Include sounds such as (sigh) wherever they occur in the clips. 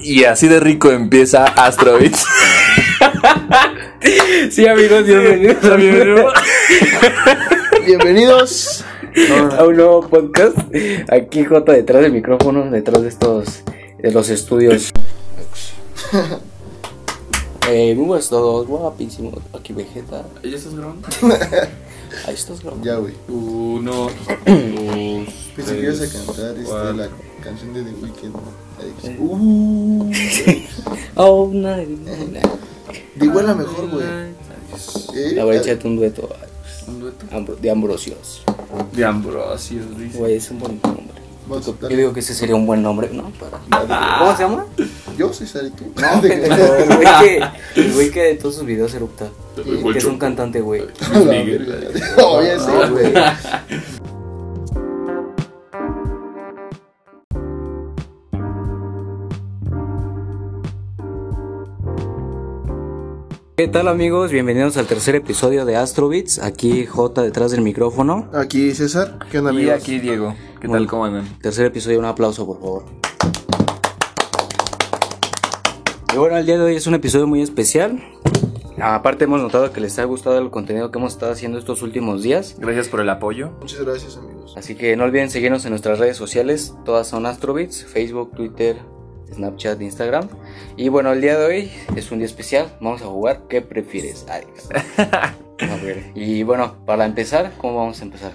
Y así de rico empieza Astrobits. (laughs) Sí, amigos, bienvenidos (laughs) Bienvenidos. a un nuevo podcast. Aquí J detrás del micrófono, detrás de estos, de los estudios. (laughs) Eh, muy buenos todos, guapísimos. Aquí Vegeta. ¿Ya estás grabando? (laughs) Ahí estás grabando. Ya, güey. Uno, dos, (clears throat) Pensé que ibas a cantar este, la canción de The Weeknd. Alex. Uh, (laughs) Oh, no, no, de igual la mejor, güey. ¿Eh? La voy a echarte un dueto Un dueto. Ambro- de Ambrosios. De Ambrosio, dice. Güey, es un buen nombre. Yo digo que ese sería un buen nombre, ¿no? Para... Dale. ¿Cómo se llama? Yo soy tú. (laughs) No, el güey que, el güey que de todos sus videos erupta. Que es un cantante, güey. (laughs) Ya sé, güey. ¿Qué tal amigos? Bienvenidos al tercer episodio de Astrobits. Aquí J detrás del micrófono. Aquí César. ¿Qué onda, Y amigos? aquí Diego. ¿Qué Bueno. tal? ¿Cómo andan? Tercer episodio, un aplauso por favor. Y bueno, el día de hoy es un episodio muy especial. Aparte hemos notado que les ha gustado el contenido que hemos estado haciendo estos últimos días. Gracias por el apoyo. Muchas gracias, amigos. Así que no olviden seguirnos en nuestras redes sociales. Todas son Astrobits, Facebook, Twitter, Snapchat, Instagram. Y bueno, el día de hoy es un día especial. Vamos a jugar. ¿Qué prefieres, Alex? (laughs) A ver. Y bueno, para empezar, ¿cómo vamos a empezar?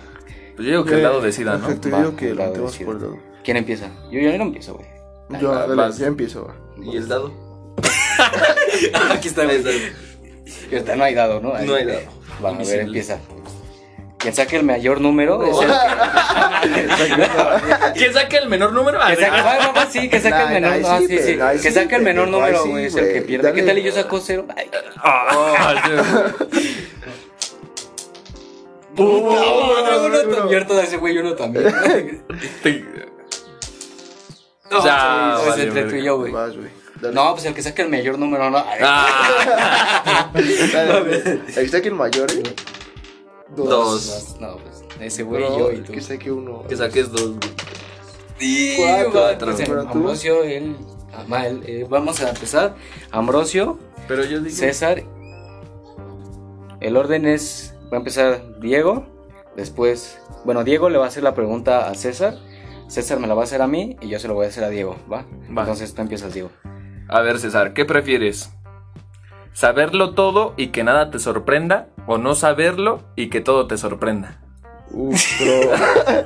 Pues yo digo que el lado decida, ¿no? Perfecto, yo digo que el lo lado decide. por el lado. ¿Quién empieza? Yo, yo no empiezo, güey. Yo, Ah, dale, ya empiezo. ¿Y el dado? (laughs) Aquí está, güey. Ahorita No hay dado, ¿no? No hay dado. Va, a ver, empieza. Quien saque el mayor número es el (laughs) ¿Quién saque el menor número? que saque, bueno, no, sí, que saque Nah, el menor, nah, no, sí, que sí, saque el menor número, güey, es el que pierde. ¿Qué tal y yo saco cero? Ay, Ah, uno, ese güey, uno también. (laughs) No, es vale, entre tú y yo, güey. Dale. No, pues el que saque el mayor número, no. Ah, (laughs) está (laughs) que el mayor, ¿eh? Dos. No, pues ese güey, No, yo y tú. Que saque uno. que saques dos. güey. Sí, Cuatro. pues, el Ambrosio, él, eh, vamos a empezar. Ambrosio, Pero yo digo. César. El orden es, va a empezar Diego, después, bueno, Diego le va a hacer la pregunta a César, César me la va a hacer a mí y yo se lo voy a hacer a Diego, ¿va? Va. Entonces tú empiezas, Diego. A ver, César, ¿qué prefieres? ¿Saberlo todo y que nada te sorprenda? ¿O no saberlo y que todo te sorprenda? Uf, bro.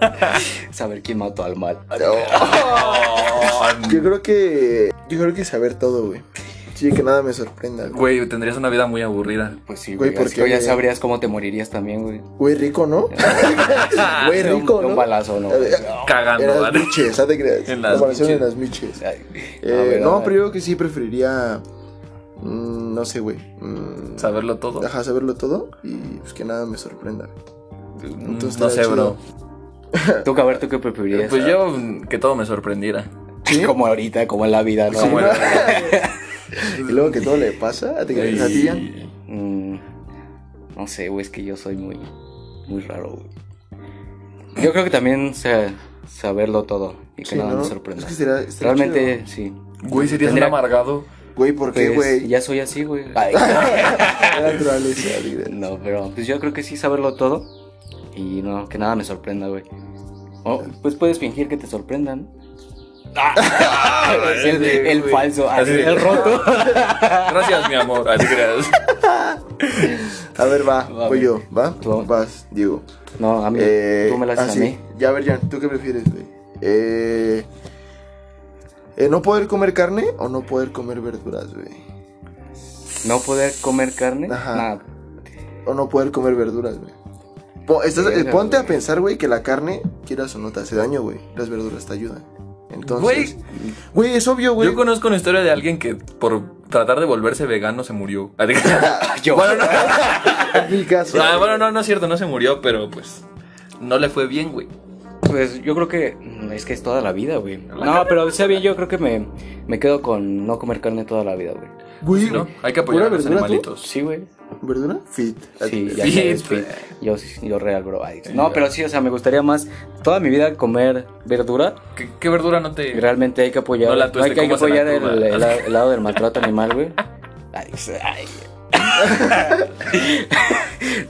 (laughs) Saber quién mató al mal. Yo creo que. Yo creo que saber todo, güey. Sí, que nada me sorprenda. Güey, Güey, tendrías una vida muy aburrida. Pues sí, Güey, güey, ¿por así qué, que ya sabrías cómo te morirías también, güey. Güey, rico, ¿no? (laughs) Güey, rico, de un ¿no? balazo, ¿no? Cagando, En las ¿vale? miches, ¿sabes te creas? En La las mansión en miches. las miches. Eh, a ver, a no, pero yo creo que sí preferiría. mm, no sé, güey. mm, Saberlo todo. Ajá, saberlo todo y pues que nada me sorprenda. Mm, Entonces no sé, bro. Tú, a ver, ¿tú qué preferirías? Pues yo, que todo me sorprendiera. ¿Sí? (laughs) Como ahorita, como en la vida, ¿no? Como Sí, era- (laughs) Y luego que todo le pasa a ti, a ti, Mm, no sé, güey, es que yo soy muy, muy raro, güey. Yo creo que también sé saberlo todo y que Sí, nada ¿no? me sorprenda. Es que estaría- estaría Realmente, sí. Güey, serías un Tendría- amargado. Güey, ¿por qué, Pues, güey? ya soy así, güey. Ay, (laughs) no, pero pues yo creo que sí saberlo todo y no, que nada me sorprenda, güey. O, pues puedes fingir que te sorprendan. (laughs) el, el falso, así, Así. el roto. (laughs) Gracias, mi amor. Así creas. (laughs) A ver, va, Va, voy yo, ¿va? Tú. Vas, Diego. No, a mí, Eh, tú me la haces ah, a sí. mí. Ya, a ver, Jan, ¿tú qué prefieres, güey? Eh, eh, ¿No poder comer carne o no poder comer verduras, güey? No poder comer carne. Ajá. Nah, O no poder comer verduras, güey. Po- estás- eh, ponte a pensar, güey, que la carne, quieras o no, te hace daño, güey. Las verduras te ayudan. Entonces, Güey. güey, es obvio, güey. Yo conozco una historia de alguien que por tratar de volverse vegano se murió. (laughs) (laughs) Yo. Bueno, no. (laughs) En mi caso. Ah, bueno, no, no es cierto, no se murió, pero pues no le fue bien, güey. Pues yo creo que mm, es que es toda la vida, güey. No, pero sea bien, yo creo que me, me quedo con no comer carne toda la vida, güey. Güey, Sí, ¿no? Hay que apoyar a ¿pura los verdura tú? animalitos. Sí, güey. ¿Verdura? Fit. Sí, ya Fit, fit. Yo, yo real, bro. Ay, No, pero sí, o sea, me gustaría más toda mi vida comer verdura. ¿Qué, qué verdura no te.? Realmente hay que apoyar, No la hay que, hay que cómasela apoyar el- el lado del (laughs) maltrato animal, güey. Ay, ay. (laughs)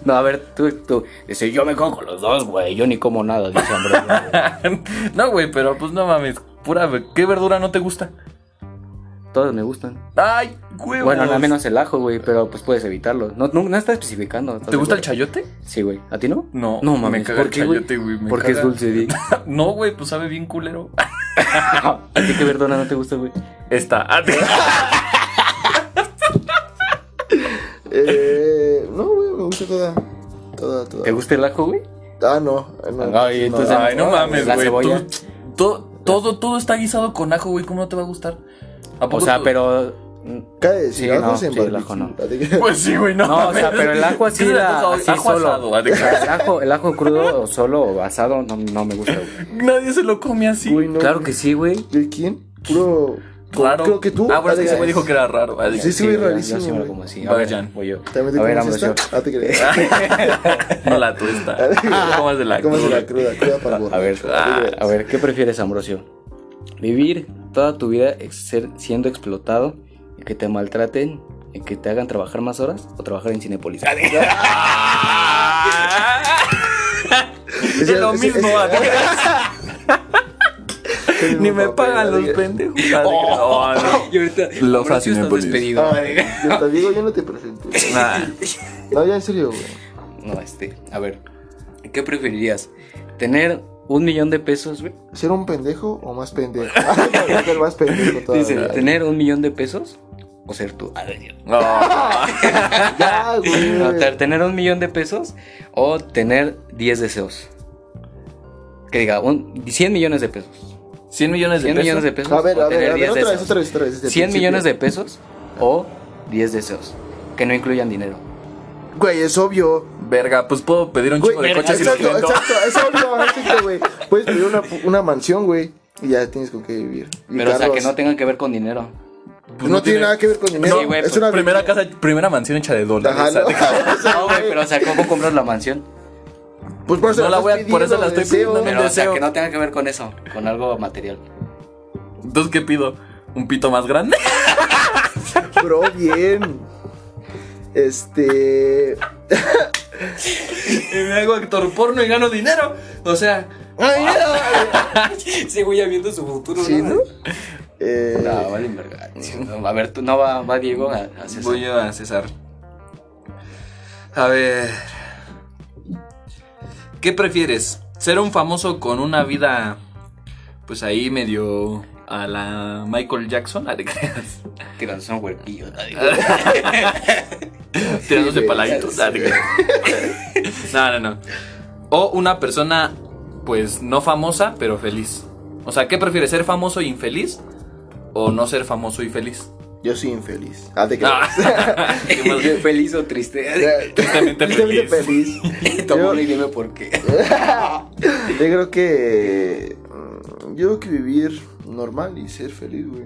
No, a ver, tú, tú. Dice, yo me con los dos, güey. Yo ni como nada, dice Ambrosio. (laughs) no, güey, pero pues no mames. Pura. ¿Qué verdura no te gusta? Todos me gustan. ¡Ay, huevos! Bueno, al menos el ajo, güey, pero pues puedes evitarlo. No, no, no está especificando. ¿estás ¿Te gusta el chayote? Sí, güey. ¿A ti no? No, No me mames, caga ¿por el qué, güey? chayote, güey. me Porque es dulce, di. (laughs) No, güey, pues sabe bien culero. ¿A ti qué verdura no te gusta, güey? Esta. Eh, no, güey, me gusta toda. Toda, toda. ¿Te gusta el ajo, güey? Ah, no. no Ay, entonces- Ay, no mames, La güey. cebolla. tú- Todo, todo, todo está guisado con ajo, güey. ¿Cómo no te va a gustar? ¿A O sea, tú- pero. Cae de Sí, ajos no, sí, el ajo no. Pues sí, güey, no. No, o sea, pero el ajo así, ¿Qué se le la, ajo solo. asado. (laughs) el, ajo, el ajo crudo o solo o asado no, no me gusta, güey. Nadie se lo come así. Güey, no, Claro güey. que sí, güey. ¿De quién? Puro. Raro. Creo que tú. Ah, bueno, es que ese güey dijo que era raro. ah, de- Sí, sí, güey, yo- rarísimo, Yo güey. como así. A ver, Vayan. voy yo. ¿También te A ver, Ambrosio. esta? Ah, te crees. (laughs) No la tuesta. (laughs) ¿Cómo es de la ¿Cómo se cruda? la cruda? Cruda (laughs) para el A ver. Ah, a ver, ¿qué prefieres, Ambrosio? ¿Vivir toda tu vida ser- siendo explotado y que te maltraten y que te hagan trabajar más horas o trabajar en Cinepolis? Es lo mismo. Ni me pagan los pendejos. (laughs) de- Oh, no. Y ahorita, Lo fácil me despedido. Ay, yo te digo, yo no te presento. Nah. No, ya en serio, güey. No, este, a ver, ¿qué preferirías? ¿Tener un millón de pesos, güey? ¿Ser un pendejo o más pendejo? (laughs) Ser más pendejo todavía. Dice, ¿tener un millón de pesos o ser tú? A ver, No. Ya, güey. (laughs) no, tener un millón de pesos o tener 10 deseos. Que diga, un, 100 millones de pesos. 100 millones de 100 pesos. millones de pesos A ver, o a ver, a ver, 10 otra vez, otra vez, otra vez. desde el 100 principio. millones de pesos o 10 deseos. Que no incluyan dinero. Güey, es obvio. Verga, pues puedo pedir un Güey, chico de coches y los exacto, exacto, es obvio, (laughs) exacto, güey. Puedes pedir una, una mansión, güey, y ya tienes con qué vivir. Y Pero, o sea, carros. que no tengan que ver con dinero. Pues no, tiene nada que ver con dinero. Sí, güey, es pues, una Primera casa, primera mansión hecha de dólares. Ajá, no. ¿sabes? (laughs) No, güey, pero, o sea, ¿cómo compras la mansión? Pues por eso No la voy a- por eso la estoy pidiendo, deseo. no. Pero, o sea, que no tenga que ver con eso, con algo material. Entonces, ¿qué pido? ¿Un pito más grande? (laughs) Bro, bien. Este. Y me hago actor porno y gano dinero. O sea, Ay, mira. sigo (laughs) ya viendo su futuro, Sí, ¿no? Eh, No, vale, verga. A ver, tú no va, va Diego a, a César. Voy yo a César. A ver. ¿Qué prefieres? ¿Ser un famoso con una vida, pues ahí medio a la Michael Jackson? Ah, te creas. Tirándose un huerquillo. (laughs) Tirándose güey, paladitos. Ah. No, no, no. O una persona, pues no famosa, pero feliz. O sea, ¿qué prefieres? ¿Ser famoso e infeliz? ¿O no ser famoso y feliz? Yo soy infeliz. Ah, te crees. Ah. (laughs) Feliz o triste. (laughs) Tristemente (laughs) Tristemente feliz. feliz. Toma Yo- y dime por qué. Yo creo que. mm, Yo creo que vivir normal y ser feliz, güey.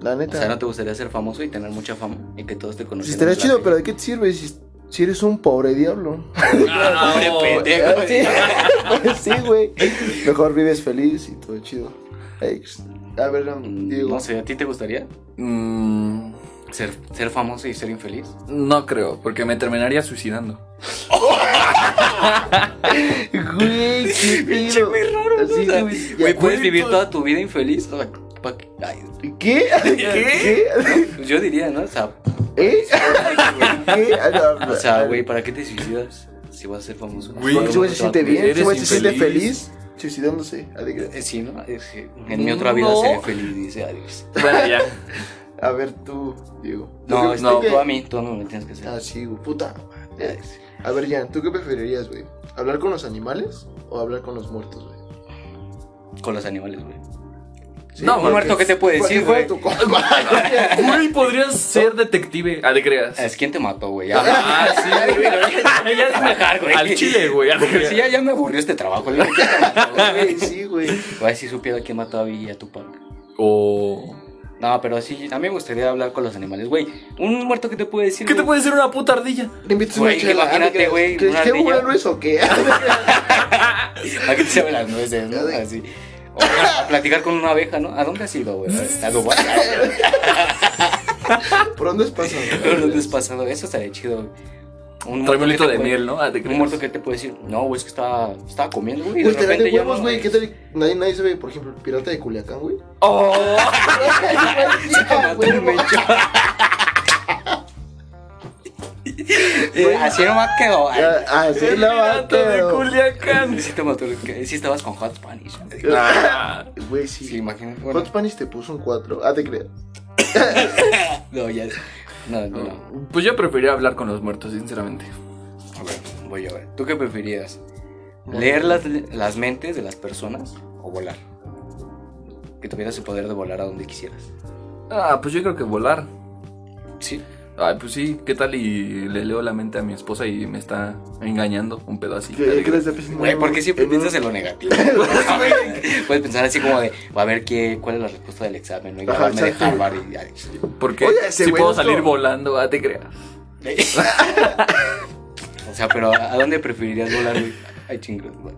La O neta. sea, ¿no te gustaría ser famoso y tener mucha fama? Y que todos te Sí, conocieran. estaría chido, pero ¿de qué te sirve si, si eres un pobre diablo? Ah, Pobre pendejo. Ah, sí, güey. Mejor vives feliz y todo chido. Ey, a ver, Mm, Diego. No sé, ¿a ti te gustaría Mm, ser, ser famoso y ser infeliz? no creo, porque me terminaría suicidando. Güey, qué (laughs) pedo. güey raro, ¿no? Sí, O sea, güey, ya, Güey, ¿puedes güey, vivir toda tu vida infeliz? O sea, pa' qué? (laughs) Ay, ¿Qué? ¿Qué? pues yo diría, ¿no? O sea, ¿Eh? (laughs) ¿Qué? Ah, o sea, güey, ¿para qué te suicidas si vas a ser famoso? Güey, ese güey se siente bien, ese güey se siente feliz suicidándose. Alegre. Eh, Sí, ¿no? Es que en mi otra vida No. seré feliz, dice adiós. Bueno, ya. (laughs) A ver, tú, Diego. No, ¿Tú es qué- no, qué- tú a mí, tú a mí me tienes que hacer. Ah, sí, puta. A ver, Jan, ¿tú qué preferirías, güey? ¿Hablar con los animales o hablar con los muertos, güey? Con los animales, güey. Sí, No, Un muerto, ¿qué te puede decir, güey? (laughs) Güey, podrías ser detective. Ah, de creas. Es quién te mató, güey. Ah, sí, (laughs) güey. ya es dejar, (laughs) güey. Al chile, güey. Sí, ya, ya me aburrió este trabajo. Te güey. Güey, sí, güey. Güey, si supiera quién mató a Billy y a Tupac. O. No, pero sí, a mí me gustaría hablar con los animales, güey. Un muerto, ¿qué te puede decir? ¿Qué te puede decir una puta ardilla? Le invitas Güey, una chela. imagínate, ¿ah? güey, ¿Qué, bueno eso o qué? ¿A qué te saben las nueces, no? Así. O a platicar con una abeja, ¿no? ¿A dónde has ido, güey? A Dubái. (laughs) ¿Por dónde has pasado? ¿A dónde has pasado? Eso estaría chido, güey. Un que de te puede- miel, ¿no? Ah, Un muerto que te puede decir, no, güey, es que estaba, estaba comiendo, güey. Güey, te de huevos, güey. ¿Qué tal? Nadie, nadie sabe, por ejemplo, el pirata de Culiacán, güey. Oh. (laughs) (laughs) Eh, Así nomás quedó. ay. Ah, sí, El la pirata de. Culiacán. Sí te Sí estabas con Hot Spanish. Ah. (laughs) Güey, sí. Sí, imagínate. Bueno, Hot Spanish te puso un 4. Ah, te creas. (laughs) no, ya. No, no, no. Pues yo preferiría hablar con los muertos, sinceramente. A ver, voy a ver. ¿Tú qué preferirías? ¿Leer las, las mentes de las personas o volar? Que tuvieras el poder de volar a donde quisieras. Ah, pues yo creo que volar. Sí. Ay, pues sí, ¿qué tal y le leo la mente a mi esposa y me está engañando un pedo así? ¿Qué, qué les? Güey, ¿por qué siempre en un- piensas en lo negativo? (laughs) (laughs) Puedes pensar así como de, a ver qué, cuál es la respuesta del examen, ¿no? Y Ajá, de. Harvard y ya. Porque si puedo salir volando, ah, te creas. (laughs) O sea, pero ¿a dónde preferirías volar, güey? Ay, chingos, güey.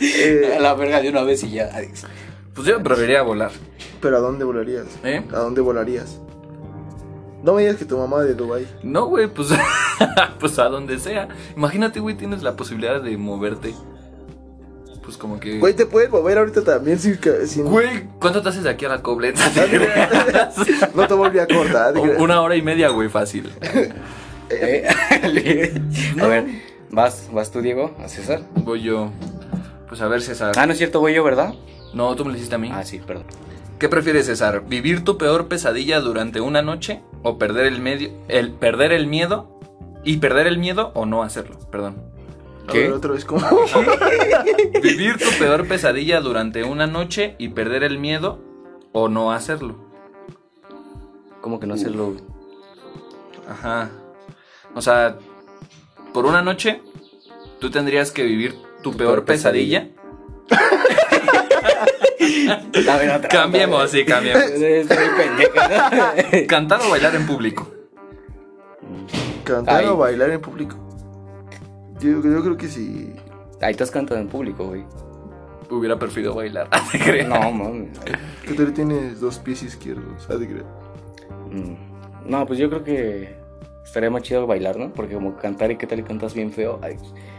Eh, A la verga de una vez y ya. adiós. Pues yo preferiría volar. Pero ¿a dónde volarías? ¿Eh? ¿A dónde volarías? No me digas que tu mamá de Dubai. No, güey, pues, (laughs) pues a donde sea. Imagínate, güey, tienes la posibilidad de moverte. Pues como que... Güey, te puedes mover ahorita también sin... que- sin... Güey, ¿cuánto te haces de aquí a la cobleta? (laughs) (laughs) No te volví a cortar. Una hora y media, güey, fácil. Eh, a ver, vas, vas tú, Diego, a César. Voy yo. Pues a ver, César. Ah, no es cierto, voy yo, ¿verdad? No, tú me lo hiciste a mí. Ah, sí, perdón. ¿Qué prefieres, César? ¿Vivir tu peor pesadilla durante una noche? ¿O perder el medio. el perder el miedo? ¿Y perder el miedo o no hacerlo? Perdón. A ¿Qué? ver, otra vez, ¿cómo? (laughs) ¿Vivir tu peor pesadilla durante una noche y perder el miedo o no hacerlo? ¿Cómo que no hacerlo? Ajá. O sea, por una noche tú tendrías que vivir tu peor peor pesadilla. (laughs) Cambiemos, sí, cambiemos. (laughs) (laughs) Cantar o bailar en público. ¿Cantar Ay. o bailar en público? Yo, yo creo que sí. Ahí estás cantando en público, güey. Hubiera preferido bailar. ¿te? No, mames. Que tú tienes dos pies izquierdos. ¿sabes de creer? Mm. No, pues yo creo que estaría más chido bailar, ¿no? Porque como cantar y qué tal y cantas bien feo. Ay,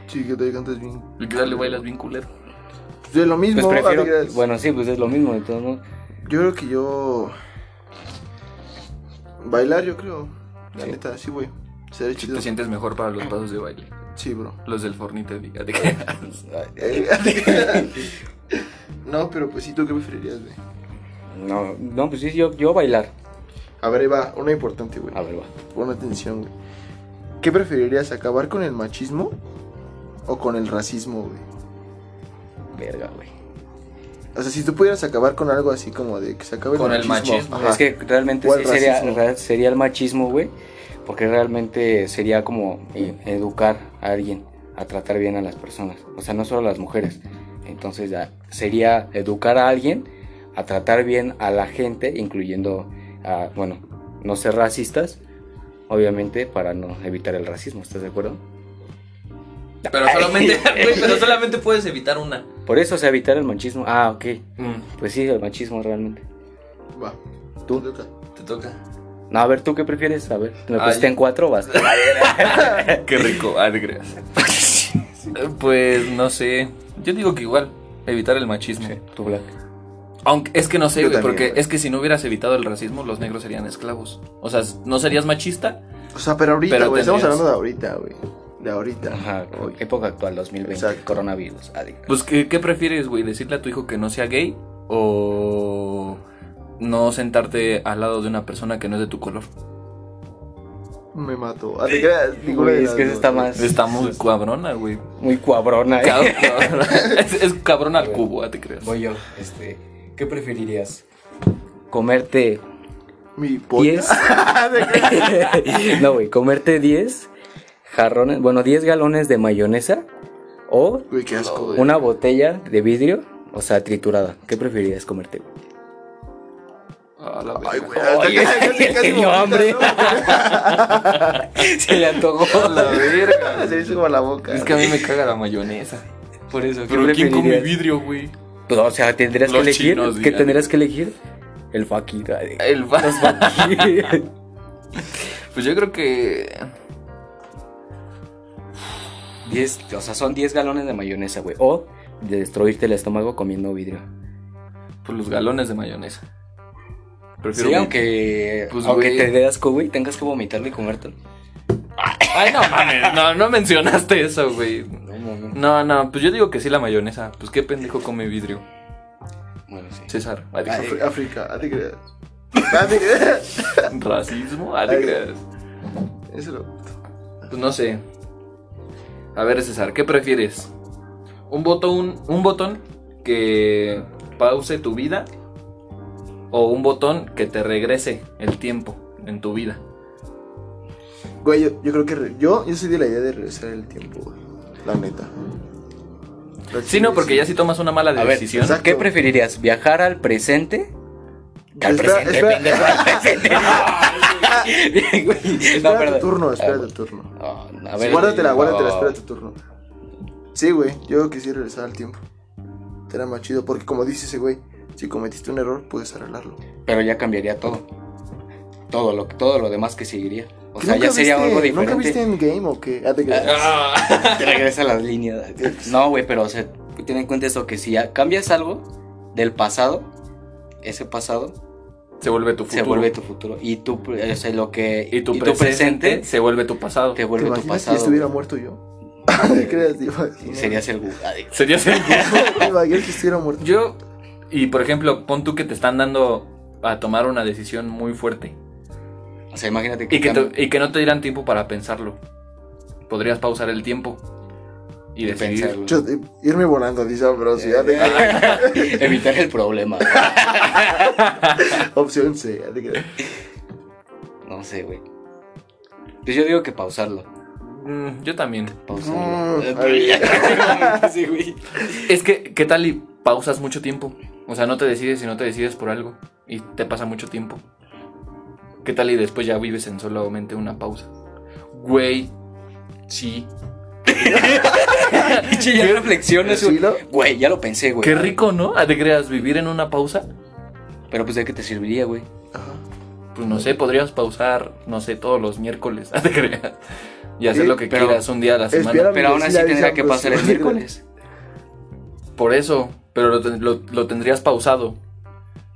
Sí, que te cantas bien. ¿Y qué tal le bailas bien culero? Pues es lo mismo. pues prefiero. ¿sabes de? Bueno, sí, pues es lo mismo, entonces, ¿no? Yo creo que yo. Bailar, yo creo. La Sí. neta, sí, güey. Si chido. te sientes mejor para los pasos de baile. Sí, bro. Los del fornite, diga. ¿te creas? Eh, no, pero pues sí, ¿tú qué preferirías, güey? No, no, pues sí, yo, yo bailar. A ver, ahí va, una importante, güey. A ver, va. Pon atención, güey. ¿Qué preferirías, acabar con el machismo o con el racismo, güey? Verga, güey. O sea, si tú pudieras acabar con algo así como de que se acabe Con el el machismo. machismo. ajá. Es que realmente sí el sería, sería el machismo, güey. Porque realmente sería como eh, educar a alguien a tratar bien a las personas. O sea, no solo a las mujeres. Entonces ya sería educar a alguien a tratar bien a la gente, incluyendo a, bueno, no ser racistas, obviamente, para no evitar el racismo. ¿Estás de acuerdo? Pero solamente, (laughs) pero solamente puedes evitar una. Por eso, o sea, evitar el machismo. Ah, ok. Mm, Pues sí, el machismo realmente. Va. ¿Tú? te toca. te toca. No, a ver, ¿tú qué prefieres? A ver, ¿me pusiste en cuatro o basta? (laughs) (laughs) Qué rico. Ah, te creas. (laughs) Pues no sé. Yo digo que igual, evitar el machismo. Sí, tú, Black. Aunque es que no sé, güey, porque güey. es que si no hubieras evitado el racismo, los negros serían esclavos. O sea, no serías machista, O sea, pero ahorita, Pero güey. Estamos hablando de ahorita, güey. De ahorita. Ajá, Hoy. época actual, 2020, Exacto. coronavirus. adiós. Pues, ¿qué, qué prefieres, güey? ¿Decirle a tu hijo que no sea gay o no sentarte al lado de una persona que no es de tu color? Me mató. Ah, te creas, ninguna Güey, de es que dos, está más. Está muy cabrona, güey. Muy cuabrona, eh. Cabrón. (laughs) es, es cabrón al cubo, ah, te creas. Voy yo, este. ¿Qué preferirías? ¿Comerte Mi polla. 10? (laughs) (laughs) no, güey, comerte 10 jarrones, bueno, 10 galones de mayonesa o Güey, qué asco, güey. una botella de vidrio, o sea, triturada. ¿Qué preferirías comerte? güey? A la Ay, verga. güey, hasta Oye, casi- casi- (laughs) casi tengo vomitas, hambre. ¿no? (laughs) Se le antojó. A la verga. Se hizo como la boca. Es que a mí me caga la mayonesa. Por eso, ¿qué Pero ¿quién come preferirías? vidrio, güey? Pues, o sea, tendrías que Los elegir. chinos, ¿Qué digan. tendrías que elegir? El fakir. ay, El va- Los fakir. (laughs) Pues yo creo que. 10, o sea, son 10 galones de mayonesa, güey. O de destruirte el estómago comiendo vidrio. Pues los galones de mayonesa. Prefiero Sí, aunque, Pues, aunque güey. te dé asco, güey, tengas que vomitarlo y comértelo. Ay, no mames. No, no mencionaste eso, güey. No, mames. No, no, pues yo digo que sí la mayonesa. Pues qué pendejo come vidrio. Bueno, sí. César, África, creas. (laughs) Creas. racismo, Ay. creas. Eso lo. Pues no sé. A ver, César, ¿qué prefieres? ¿Un botón, un botón que pause tu vida? ¿O un botón que te regrese el tiempo en tu vida? Güey, yo, yo creo que. re- yo, yo soy de la idea de regresar el tiempo, güey. La neta. La Sí, no, porque ya si tomas una mala A ver, decisión. exacto. ¿Qué preferirías? ¿Viajar al presente? Que al presente, pendejo, al presente. (laughs) (laughs) Bien, güey. No, Espera tu turno, espera Ah, tu turno. no, a ver, guárdatela, va, guárdatela, espera tu turno. Sí, güey, yo quisiera regresar al tiempo. Era más chido, porque como dice ese güey, si cometiste un error, puedes arreglarlo. Pero ya cambiaría todo. Todo lo, todo lo demás que seguiría. O ¿Que sea, ya sería viste- algo diferente. ¿Nunca viste en game o qué? Ah, te. Ah. (laughs) Te regresa a las líneas. No, güey, pero o sea, ten en cuenta eso que si ya cambias algo del pasado, ese pasado Se vuelve tu futuro. se vuelve tu futuro. Y tú, o sea, lo que. Y tu, presente, se vuelve tu pasado. te ¿Te vuelve tu imaginas si pasado. estuviera muerto yo? Creas, serías el Serías el ¿Te imaginas que estuviera muerto? Yo, y por ejemplo, pon tú que te están dando a tomar una decisión muy fuerte O sea, imagínate que. y que, te- y que no te dieran tiempo para pensarlo. Podrías pausar el tiempo y Y decidir. pensarlo. Yo, eh, irme volando, dice te creas. (laughs) Evitar el problema. (laughs) Opción C. No sé, güey. Pues yo digo que pausarlo. Mm, yo también. Pausarlo. Mm, Eh, (laughs) Sí, güey. Es que, ¿qué tal y pausas mucho tiempo? O sea, no te decides y no te decides por algo y te pasa mucho tiempo. ¿Qué tal y después ya vives en solamente una pausa? Güey, sí. (laughs) Ya reflexiones, güey. ya lo pensé, güey. Qué rico, ¿no? ¿A ¿Te creas vivir en una pausa? Pero pues de qué te serviría, güey. Ajá. Pues no sé, podrías pausar, no sé, todos los miércoles, (laughs) ¿te creas? Y hacer Sí, lo que quieras un día a la semana. Pero aún sí así tendría que pues, pasar el miércoles. Por eso, pero lo, lo- lo tendrías pausado.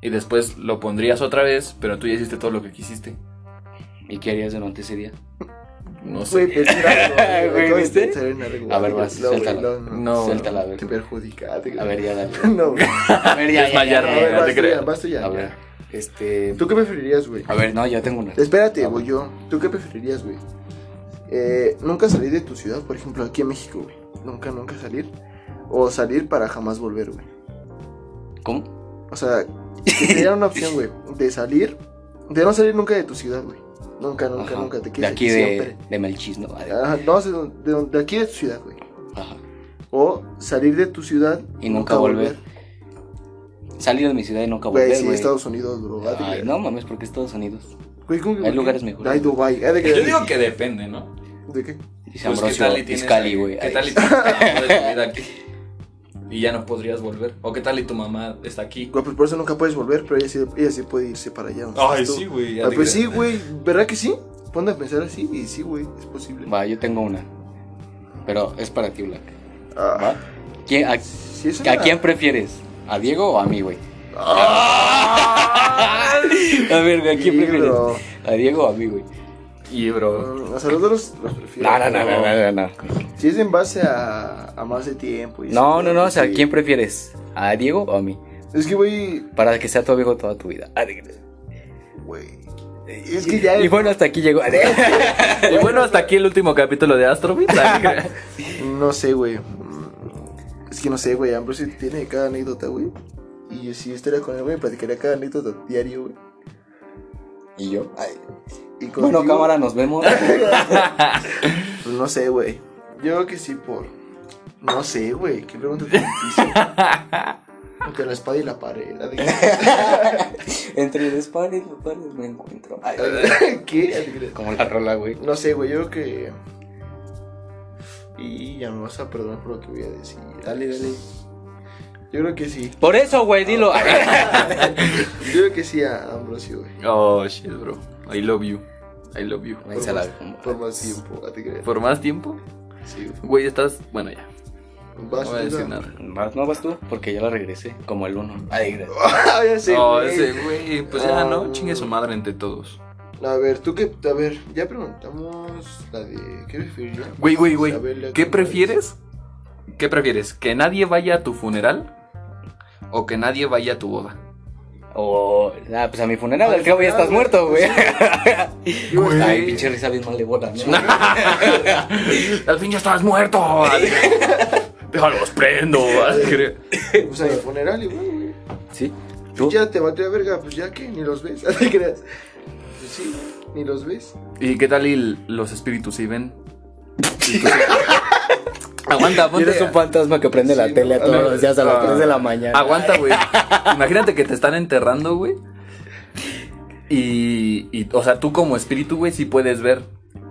Y después lo pondrías otra vez, pero tú ya hiciste todo lo que quisiste. ¿Y qué harías durante ese día? No sé. Güey, (laughs) pensé en algo, ¿viste? A ver, vas, suéltala. no, no. No, Suéltala, a ver. Te perjudica. ah, te A ver, ya dale. (laughs) No, güey. A ver, ya, ya, ya, no te creas. ya, vas tú ya. A ver, este... ¿Tú qué preferirías, güey? A ver, no, ya tengo una. Espérate, güey, yo. ¿Tú qué preferirías, güey? Eh, nunca salir de tu ciudad, por ejemplo, aquí en México, güey. Nunca, nunca salir. O salir para jamás volver, güey. ¿Cómo? O sea, que te dieran una opción, güey, de salir, de no salir nunca de tu ciudad, güey. Nunca, nunca, Ajá. nunca. Te De quedes aquí siempre. de, de Melchis, ¿no? Ajá, no, de, de, de aquí de tu ciudad, güey. Ajá. O salir de tu ciudad Y nunca volver. Salir de mi ciudad y nunca Güey, volver, sí, güey. Estados Unidos, bro. Ay, no mames, porque Estados Unidos. Güey, ¿cómo que hay qué? lugares mejores. Hay Dubai. ¿eh? ¿De qué? Yo digo que depende, ¿no? ¿De qué? Dice Pues, ¿qué Ambrosio tal y tienes Iscali, güey. ¿Qué tal y tienes de tu vida aquí? (laughs) Y ya no podrías volver. ¿O qué tal y tu mamá está aquí? Güey, pues por eso nunca puedes volver, pero ella sí, ella sí puede irse para allá. Ay, sí, güey. Ah, pues sí, güey. ¿Verdad que sí? Ponte a pensar así y sí, güey. Es posible. Va, yo tengo una. Pero es para ti, Black. Ah, ¿Va? ¿Quién- a, sí, es ¿A una- quién prefieres? ¿A Diego o a mí, güey? Ah, (laughs) A ver, ¿a quién prefieres? ¿A Diego o a mí, güey? Y bro. Mm, O sea, los dos los, los prefiero. No, no, no, no, no, no. Si es en base a, a más de tiempo. y No, sí, no, no, o sea, sí. ¿quién prefieres? ¿A Diego o a mí? Es que, güey. Para que sea tu amigo toda tu vida. Ah, Güey. Es que ya. Y bueno, hasta aquí llegó. (laughs) (laughs) Y bueno, hasta aquí el último capítulo de Astrobit. (laughs) No sé, güey. Mm, Es que no sé, güey. Ambrosio tiene cada anécdota, güey. Y si yo estaría con él, güey, platicaría cada anécdota diario, güey. Y yo. Ay. Y Bueno, cámara, nos vemos. (laughs) Pues no sé, güey. Yo creo que sí por. No sé, güey. ¿Qué pregunta tan difícil? (laughs) Entre la espada y la pared. la de- (laughs) Entre el spam y los panes me encuentro. Ay, ¿Qué? como la rola, güey. No sé, güey. Yo creo que. Y ya me vas a perdonar por lo que voy a decir. Dale, dale. Yo creo que sí. Por eso, güey, dilo. (laughs) Yo creo que sí a Ambrosio, güey. Oh, shit, bro. I love you. I love you. Por más tiempo, a te creas. ¿Por más tiempo? Sí, güey. Güey, estás. Bueno, ya. Vas, No voy a decir nada. Vas, no vas tú, porque ya la regresé, como el uno. Ay, (laughs) gracias. Ah, ya sé, No, güey. ese güey, pues ya, ¿no? Ah. Chingue su madre entre todos. A ver, tú qué. A ver, ya preguntamos la de. ¿Qué preferirías? Güey, güey, güey. ¿Qué ¿cómo prefieres? ¿Qué prefieres? ¿Que nadie vaya a tu funeral? ¿O que nadie vaya a tu boda? O, ah, pues a mi funeral, Al al cabo ya estás muerto, güey. Güey. (laughs) Ay, pinche risa bien malévola, ¿no? (laughs) Al fin ya estás muerto. (laughs) Déjalos prendo. Pues a mi funeral igual, güey. ¿Sí? ¿Tú? Ya te maté a verga, pues ya que ni los ves. ¿No te creas? Pues sí, ni los ves. ¿Y qué tal y los espíritus sí ven? Aguanta, ponte. eres un fantasma que prende la tele no, todos no, los días a las ah. 3 de la mañana. Aguanta, güey. Imagínate que te están enterrando, güey. Y, y, o sea, tú como espíritu, güey, sí puedes ver.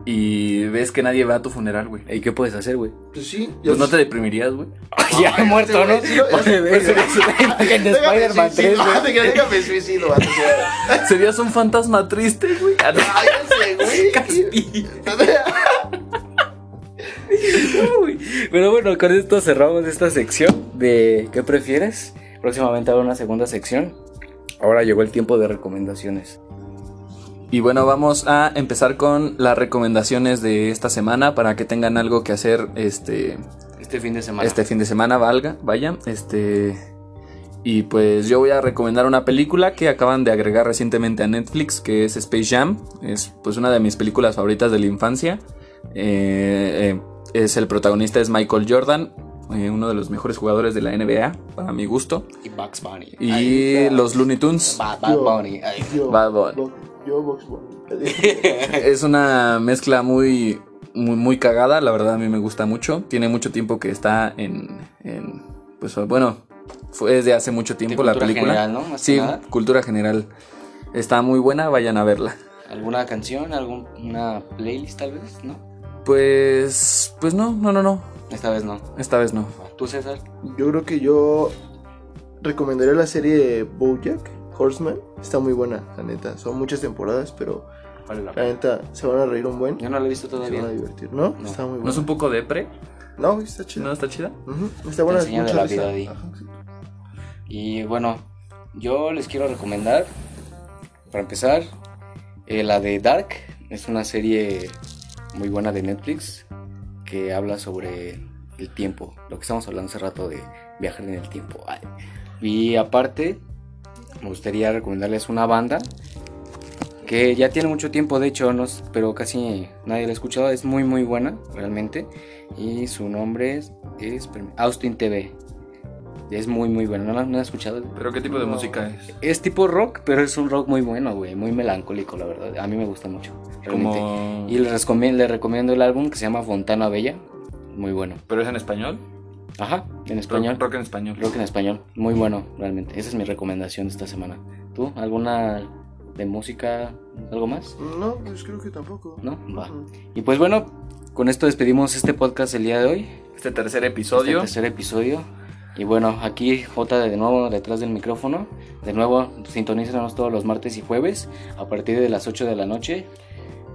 Y ves que nadie va a tu funeral, güey. ¿Y qué puedes hacer, güey? Pues sí. Pues no te deprimirías, güey. ya he muerto, ¿no? sí, lo- Oye, ve, esa es una imagen de Déjame Spider-Man 3, suicido, (laughs) güey. Déjame suicido, vato, o sea. Serías un fantasma triste, güey. Ay, sé, güey. (laughs) Pero bueno, con esto cerramos esta sección de ¿qué prefieres? Próximamente habrá una segunda sección. Ahora llegó el tiempo de recomendaciones. Y bueno, vamos a empezar con las recomendaciones de esta semana para que tengan algo que hacer este, Este fin de semana. este fin de semana, valga, vaya. Este. Y pues yo voy a recomendar una película que acaban de agregar recientemente a Netflix, que es Space Jam. Es pues una de mis películas favoritas de la infancia. Eh, eh, es el protagonista es Michael Jordan, eh, uno de los mejores jugadores de la NBA, para mi gusto. Y Bugs Bunny. Y los Looney Tunes. Bad, Bad Bunny. Ay. Yo, Bad Bunny. Yo, Box Bunny. (laughs) (laughs) Es una mezcla muy, muy, muy cagada, la verdad a mí me gusta mucho. Tiene mucho tiempo que está en, en, pues bueno, fue desde hace mucho tiempo De la cultura película. general, ¿no? Más que sí, nada. cultura general. Está muy buena, vayan a verla. ¿Alguna canción? ¿Alguna playlist tal vez? ¿No? Pues, pues no, no, no, no. Esta vez no. Esta vez no. ¿Tú, César? Yo creo que yo recomendaría la serie Bojack Horseman. Está muy buena, la neta. Son muchas temporadas, pero Vale la la neta se van a reír un buen. Yo no la he visto Se van a todavía. divertir, ¿no? No. Está muy ¿No buena. es un poco depre? No, está chido. ¿No está chida? Ujú, Está buena. de la vida ahí. Ajá, sí. Y bueno, yo les quiero recomendar, para empezar, eh, la de Dark. Es una serie muy buena de Netflix que habla sobre el tiempo. Lo que estamos hablando hace rato de viajar en el tiempo. Y aparte, me gustaría recomendarles una banda que ya tiene mucho tiempo, de hecho, no, pero casi nadie la ha escuchado. Es muy, muy buena, realmente. Y su nombre es, Austin TV. Es muy, muy buena. ¿No la, no has escuchado? ¿Pero qué tipo de No. música es? Es tipo rock, pero es un rock muy bueno, güey. Muy melancólico, la verdad. A mí me gusta mucho, realmente. Como... Y les recomiendo, les recomiendo el álbum que se llama Fontana Bella. Muy bueno. ¿Pero es en español? Ajá, en español. Rock, rock en español. Rock en español. Muy bueno, realmente. Esa es mi recomendación de esta semana. ¿Tú? ¿Alguna de música? ¿Algo más? No, pues creo que tampoco. ¿No? Va. Y pues bueno, con esto despedimos este podcast el día de hoy. Este tercer Este episodio. tercer episodio. Y bueno, aquí J de nuevo detrás del micrófono. De nuevo, sintonízanos todos los martes y jueves a partir de las 8 de la noche.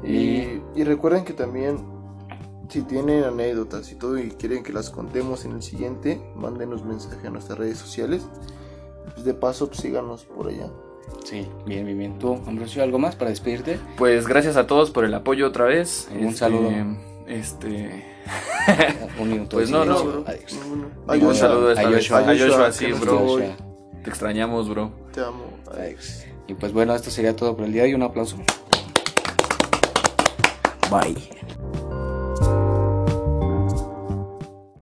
Y Y, y recuerden que también, si tienen anécdotas y todo y quieren que las contemos en el siguiente, mándenos mensaje a nuestras redes sociales. Pues de paso, pues, síganos por allá. sí, bien, bien, bien. ¿Tú, Ambrosio, algo más para despedirte? Pues gracias a todos por el apoyo otra vez. Un Este, saludo. Este un minuto. Pues no, no, bro. Un saludo a Joshua. A Joshua, sí, bro. Te extrañamos, bro. Te amo. Adiós. Y pues bueno, esto sería todo por el día y un aplauso. Bye.